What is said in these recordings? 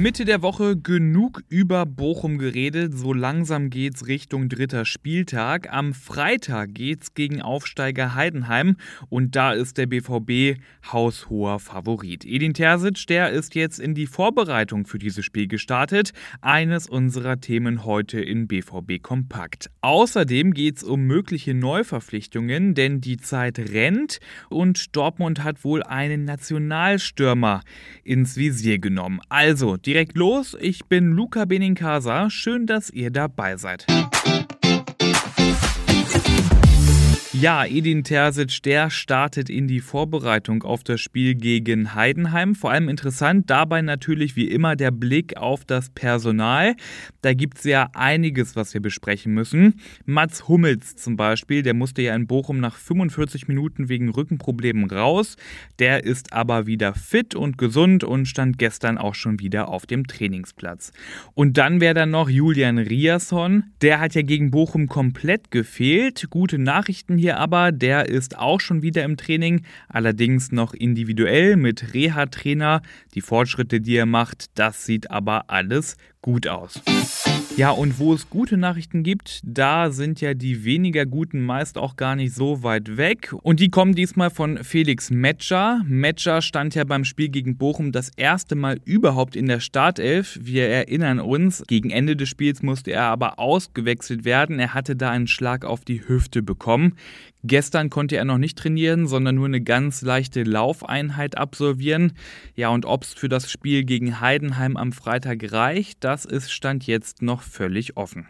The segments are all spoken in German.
Mitte der Woche genug über Bochum geredet. So langsam geht's Richtung dritter Spieltag. Am Freitag geht's gegen Aufsteiger Heidenheim und da ist der BVB haushoher Favorit. Edin Terzic, der ist jetzt in die Vorbereitung für dieses Spiel gestartet. Eines unserer Themen heute in BVB Kompakt. Außerdem geht's um mögliche Neuverpflichtungen, denn die Zeit rennt und Dortmund hat wohl einen Nationalstürmer ins Visier genommen. Also, die direkt los. Ich bin Luca Benincasa. Schön, dass ihr dabei seid. Ja, Edin Terzic, der startet in die Vorbereitung auf das Spiel gegen Heidenheim. Vor allem interessant dabei natürlich wie immer der Blick auf das Personal. Da gibt es ja einiges, was wir besprechen müssen. Mats Hummels zum Beispiel, der musste ja in Bochum nach 45 Minuten wegen Rückenproblemen raus. Der ist aber wieder fit und gesund und stand gestern auch schon wieder auf dem Trainingsplatz. Und dann wäre da noch Julian Riasson. Der hat ja gegen Bochum komplett gefehlt. Gute Nachrichten hier aber, der ist auch schon wieder im Training, allerdings noch individuell mit Reha-Trainer. Die Fortschritte, die er macht, das sieht aber alles gut aus. Ja, und wo es gute Nachrichten gibt, da sind ja die weniger guten meist auch gar nicht so weit weg. Und die kommen diesmal von Felix Metscher. Metscher stand ja beim Spiel gegen Bochum das erste Mal überhaupt in der Startelf. Wir erinnern uns, gegen Ende des Spiels musste er aber ausgewechselt werden. Er hatte da einen Schlag auf die Hüfte bekommen. Gestern konnte er noch nicht trainieren, sondern nur eine ganz leichte Laufeinheit absolvieren. Ja, und ob es für das Spiel gegen Heidenheim am Freitag reicht, das ist Stand jetzt noch völlig offen.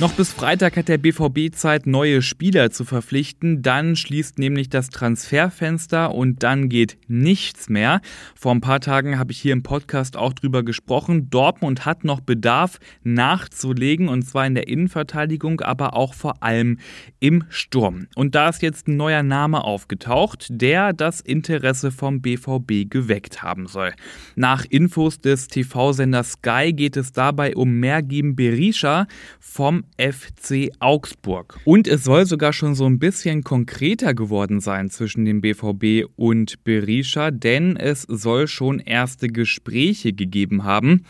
Noch bis Freitag hat der BVB Zeit, neue Spieler zu verpflichten. Dann schließt nämlich das Transferfenster und dann geht nichts mehr. Vor ein paar Tagen habe ich hier im Podcast auch drüber gesprochen. Dortmund hat noch Bedarf nachzulegen und zwar in der Innenverteidigung, aber auch vor allem im Sturm. Und da ist jetzt ein neuer Name aufgetaucht, der das Interesse vom BVB geweckt haben soll. Nach Infos des TV-Senders Sky geht es dabei um Mergim Berisha vom FC Augsburg. Und es soll sogar schon so ein bisschen konkreter geworden sein zwischen dem BVB und Berisha, denn es soll schon erste Gespräche gegeben haben.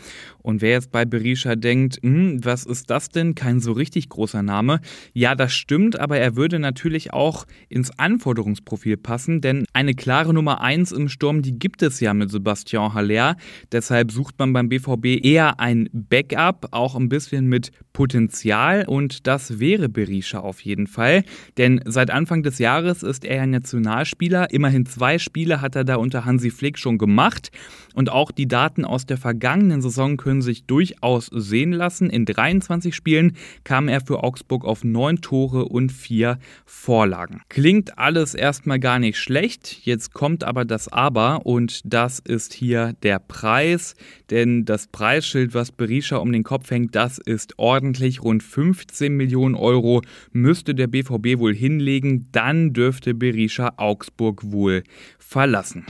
Und wer jetzt bei Berisha denkt, hm, was ist das denn? Kein so richtig großer Name. Ja, das stimmt, aber er würde natürlich auch ins Anforderungsprofil passen, denn eine klare Nummer 1 im Sturm, die gibt es ja mit Sebastian Haller. Deshalb sucht man beim BVB eher ein Backup, auch ein bisschen mit Potenzial und das wäre Berisha auf jeden Fall. Denn seit Anfang des Jahres ist er ja Nationalspieler. Immerhin zwei Spiele hat er da unter Hansi Flick schon gemacht. Und auch die Daten aus der vergangenen Saison können sich durchaus sehen lassen. In 23 Spielen kam er für Augsburg auf 9 Tore und 4 Vorlagen. Klingt alles erstmal gar nicht schlecht. Jetzt kommt aber das Aber und das ist hier der Preis. Denn das Preisschild, was Berisha um den Kopf hängt, das ist ordentlich. Rund 15 Millionen Euro müsste der BVB wohl hinlegen. Dann dürfte Berisha Augsburg wohl verlassen.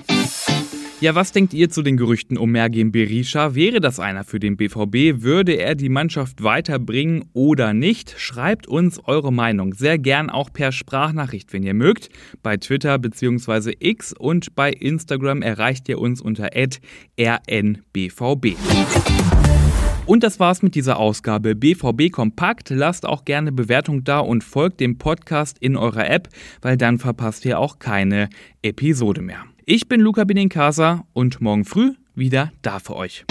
Ja, was denkt ihr zu den Gerüchten um Mergim Berisha? Wäre das einer für den BVB? Würde er die Mannschaft weiterbringen oder nicht? Schreibt uns eure Meinung sehr gern auch per Sprachnachricht, wenn ihr mögt, bei Twitter bzw. X und bei Instagram erreicht ihr uns unter rnbvb. Und das war's mit dieser Ausgabe BVB Kompakt. Lasst auch gerne Bewertung da und folgt dem Podcast in eurer App, weil dann verpasst ihr auch keine Episode mehr. Ich bin Luca Benincasa und morgen früh wieder da für euch.